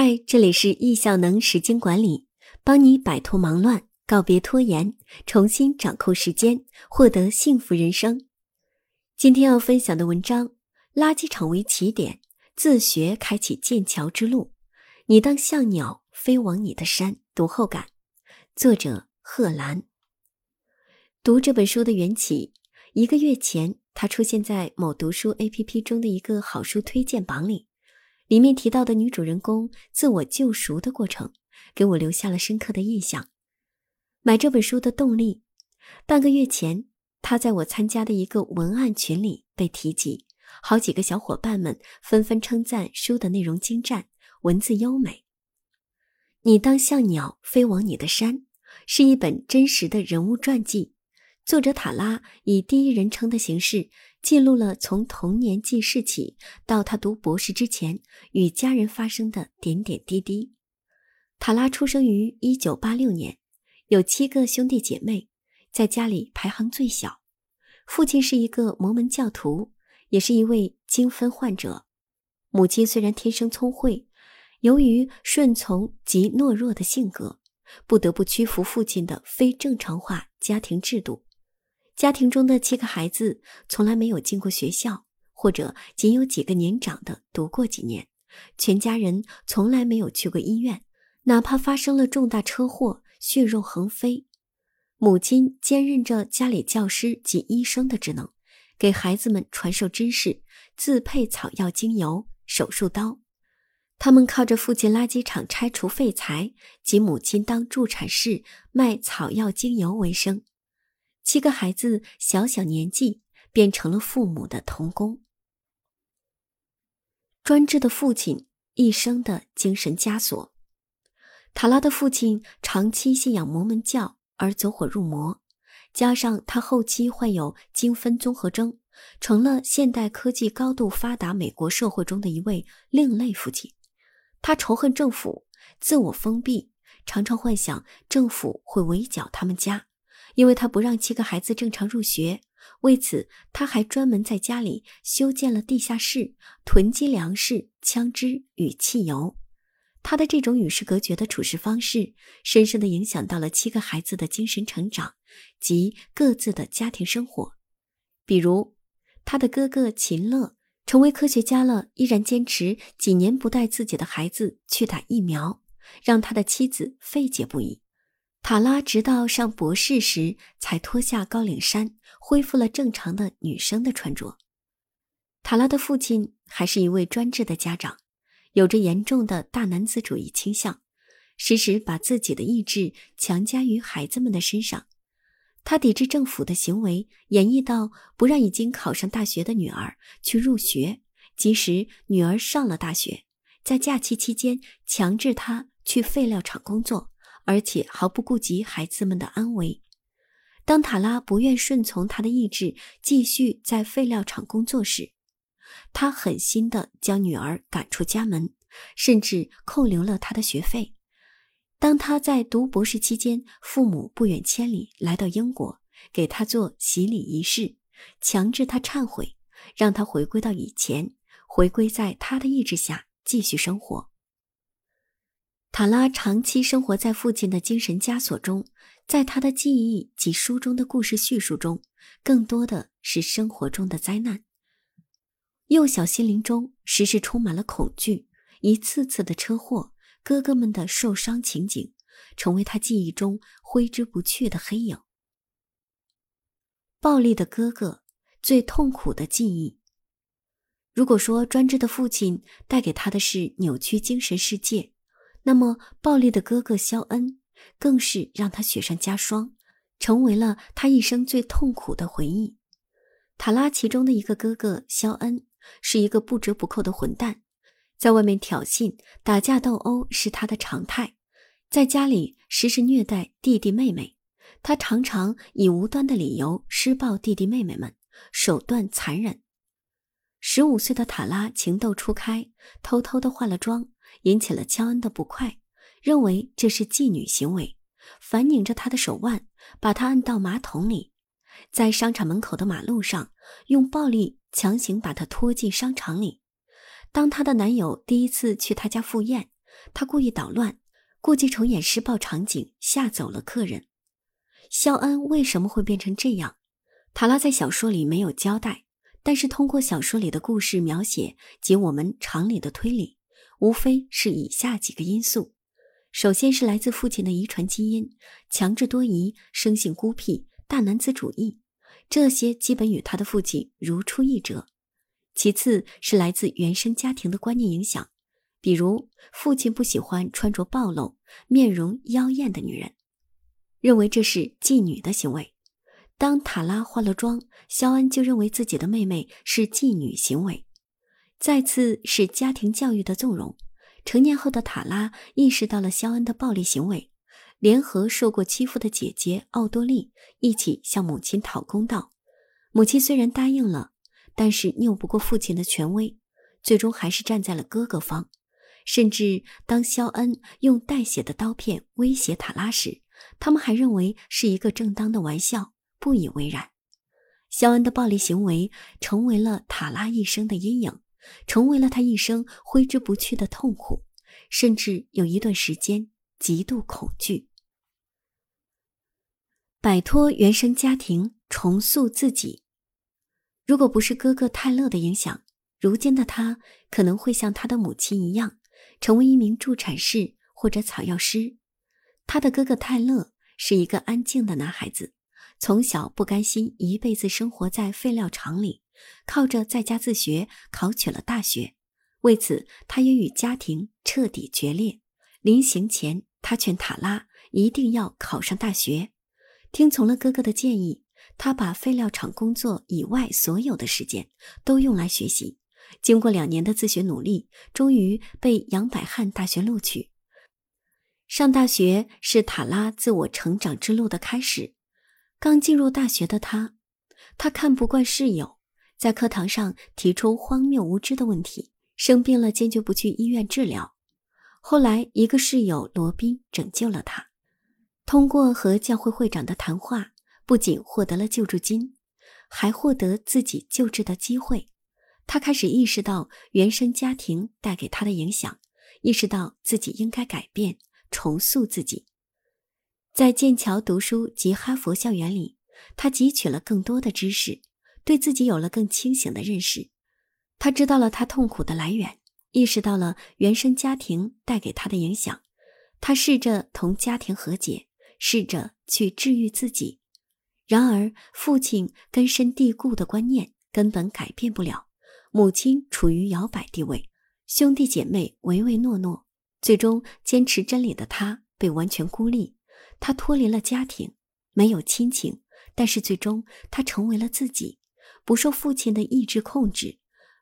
嗨，这里是易效能时间管理，帮你摆脱忙乱，告别拖延，重新掌控时间，获得幸福人生。今天要分享的文章：垃圾场为起点，自学开启剑桥之路。你当像鸟飞往你的山，读后感。作者：贺兰。读这本书的缘起，一个月前，它出现在某读书 APP 中的一个好书推荐榜里。里面提到的女主人公自我救赎的过程，给我留下了深刻的印象。买这本书的动力，半个月前，她在我参加的一个文案群里被提及，好几个小伙伴们纷纷称赞书的内容精湛，文字优美。你当像鸟飞往你的山，是一本真实的人物传记。作者塔拉以第一人称的形式记录了从童年记事起到他读博士之前与家人发生的点点滴滴。塔拉出生于一九八六年，有七个兄弟姐妹，在家里排行最小。父亲是一个摩门教徒，也是一位精分患者。母亲虽然天生聪慧，由于顺从及懦弱的性格，不得不屈服父亲的非正常化家庭制度。家庭中的七个孩子从来没有进过学校，或者仅有几个年长的读过几年。全家人从来没有去过医院，哪怕发生了重大车祸，血肉横飞。母亲兼任着家里教师及医生的职能，给孩子们传授知识，自配草药精油、手术刀。他们靠着父亲垃圾场拆除废材及母亲当助产士卖草药精油为生。七个孩子小小年纪便成了父母的童工。专制的父亲一生的精神枷锁。塔拉的父亲长期信仰摩门教而走火入魔，加上他后期患有精分综合征，成了现代科技高度发达美国社会中的一位另类父亲。他仇恨政府，自我封闭，常常幻想政府会围剿他们家。因为他不让七个孩子正常入学，为此他还专门在家里修建了地下室，囤积粮食、枪支与汽油。他的这种与世隔绝的处事方式，深深地影响到了七个孩子的精神成长及各自的家庭生活。比如，他的哥哥秦乐成为科学家了，依然坚持几年不带自己的孩子去打疫苗，让他的妻子费解不已。塔拉直到上博士时才脱下高领衫，恢复了正常的女生的穿着。塔拉的父亲还是一位专制的家长，有着严重的大男子主义倾向，时时把自己的意志强加于孩子们的身上。他抵制政府的行为，演绎到不让已经考上大学的女儿去入学，即使女儿上了大学，在假期期间强制她去废料厂工作。而且毫不顾及孩子们的安危。当塔拉不愿顺从他的意志，继续在废料厂工作时，他狠心地将女儿赶出家门，甚至扣留了他的学费。当他在读博士期间，父母不远千里来到英国，给他做洗礼仪式，强制他忏悔，让他回归到以前，回归在他的意志下继续生活。塔拉长期生活在父亲的精神枷锁中，在他的记忆及书中的故事叙述中，更多的是生活中的灾难。幼小心灵中时时充满了恐惧，一次次的车祸，哥哥们的受伤情景，成为他记忆中挥之不去的黑影。暴力的哥哥，最痛苦的记忆。如果说专制的父亲带给他的是扭曲精神世界。那么，暴力的哥哥肖恩更是让他雪上加霜，成为了他一生最痛苦的回忆。塔拉其中的一个哥哥肖恩是一个不折不扣的混蛋，在外面挑衅、打架斗殴是他的常态，在家里时时虐待弟弟妹妹。他常常以无端的理由施暴弟弟妹妹们，手段残忍。十五岁的塔拉情窦初开，偷偷的化了妆。引起了乔恩的不快，认为这是妓女行为，反拧着她的手腕，把她按到马桶里，在商场门口的马路上用暴力强行把她拖进商场里。当她的男友第一次去她家赴宴，她故意捣乱，故技重演施暴场景，吓走了客人。肖恩为什么会变成这样？塔拉在小说里没有交代，但是通过小说里的故事描写及我们常理的推理，无非是以下几个因素：首先是来自父亲的遗传基因，强制多疑、生性孤僻、大男子主义，这些基本与他的父亲如出一辙；其次是来自原生家庭的观念影响，比如父亲不喜欢穿着暴露、面容妖艳的女人，认为这是妓女的行为。当塔拉化了妆，肖恩就认为自己的妹妹是妓女行为。再次是家庭教育的纵容。成年后的塔拉意识到了肖恩的暴力行为，联合受过欺负的姐姐奥多利一起向母亲讨公道。母亲虽然答应了，但是拗不过父亲的权威，最终还是站在了哥哥方。甚至当肖恩用带血的刀片威胁塔拉时，他们还认为是一个正当的玩笑。不以为然，肖恩的暴力行为成为了塔拉一生的阴影，成为了他一生挥之不去的痛苦，甚至有一段时间极度恐惧。摆脱原生家庭，重塑自己。如果不是哥哥泰勒的影响，如今的他可能会像他的母亲一样，成为一名助产士或者草药师。他的哥哥泰勒是一个安静的男孩子。从小不甘心一辈子生活在废料厂里，靠着在家自学考取了大学。为此，他也与家庭彻底决裂。临行前，他劝塔拉一定要考上大学，听从了哥哥的建议。他把废料厂工作以外所有的时间都用来学习。经过两年的自学努力，终于被杨百翰大学录取。上大学是塔拉自我成长之路的开始。刚进入大学的他，他看不惯室友，在课堂上提出荒谬无知的问题，生病了坚决不去医院治疗。后来，一个室友罗宾拯救了他，通过和教会会长的谈话，不仅获得了救助金，还获得自己救治的机会。他开始意识到原生家庭带给他的影响，意识到自己应该改变，重塑自己。在剑桥读书及哈佛校园里，他汲取了更多的知识，对自己有了更清醒的认识。他知道了他痛苦的来源，意识到了原生家庭带给他的影响。他试着同家庭和解，试着去治愈自己。然而，父亲根深蒂固的观念根本改变不了，母亲处于摇摆地位，兄弟姐妹唯唯诺诺，最终坚持真理的他被完全孤立。他脱离了家庭，没有亲情，但是最终他成为了自己，不受父亲的意志控制，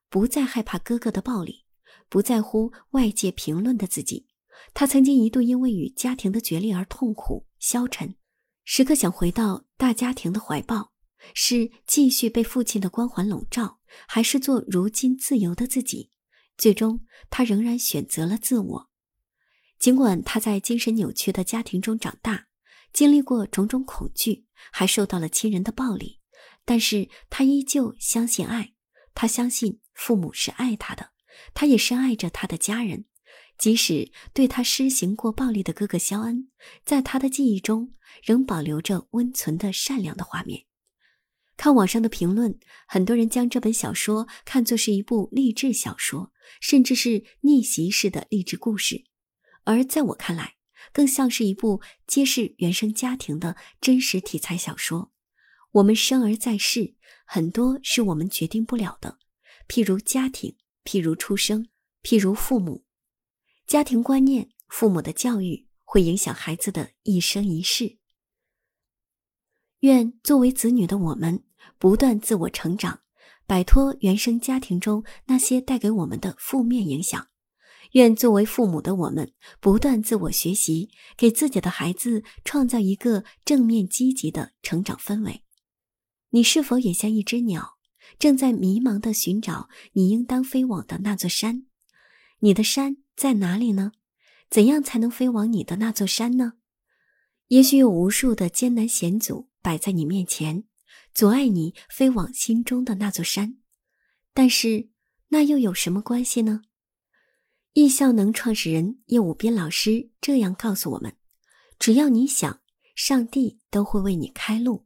不再害怕哥哥的暴力，不在乎外界评论的自己。他曾经一度因为与家庭的决裂而痛苦消沉，时刻想回到大家庭的怀抱，是继续被父亲的光环笼罩，还是做如今自由的自己？最终，他仍然选择了自我。尽管他在精神扭曲的家庭中长大，经历过种种恐惧，还受到了亲人的暴力，但是他依旧相信爱。他相信父母是爱他的，他也深爱着他的家人。即使对他施行过暴力的哥哥肖恩，在他的记忆中仍保留着温存的善良的画面。看网上的评论，很多人将这本小说看作是一部励志小说，甚至是逆袭式的励志故事。而在我看来，更像是一部揭示原生家庭的真实题材小说。我们生而在世，很多是我们决定不了的，譬如家庭，譬如出生，譬如父母。家庭观念、父母的教育会影响孩子的一生一世。愿作为子女的我们，不断自我成长，摆脱原生家庭中那些带给我们的负面影响。愿作为父母的我们不断自我学习，给自己的孩子创造一个正面积极的成长氛围。你是否也像一只鸟，正在迷茫的寻找你应当飞往的那座山？你的山在哪里呢？怎样才能飞往你的那座山呢？也许有无数的艰难险阻摆在你面前，阻碍你飞往心中的那座山。但是，那又有什么关系呢？易效能创始人叶武斌老师这样告诉我们：只要你想，上帝都会为你开路。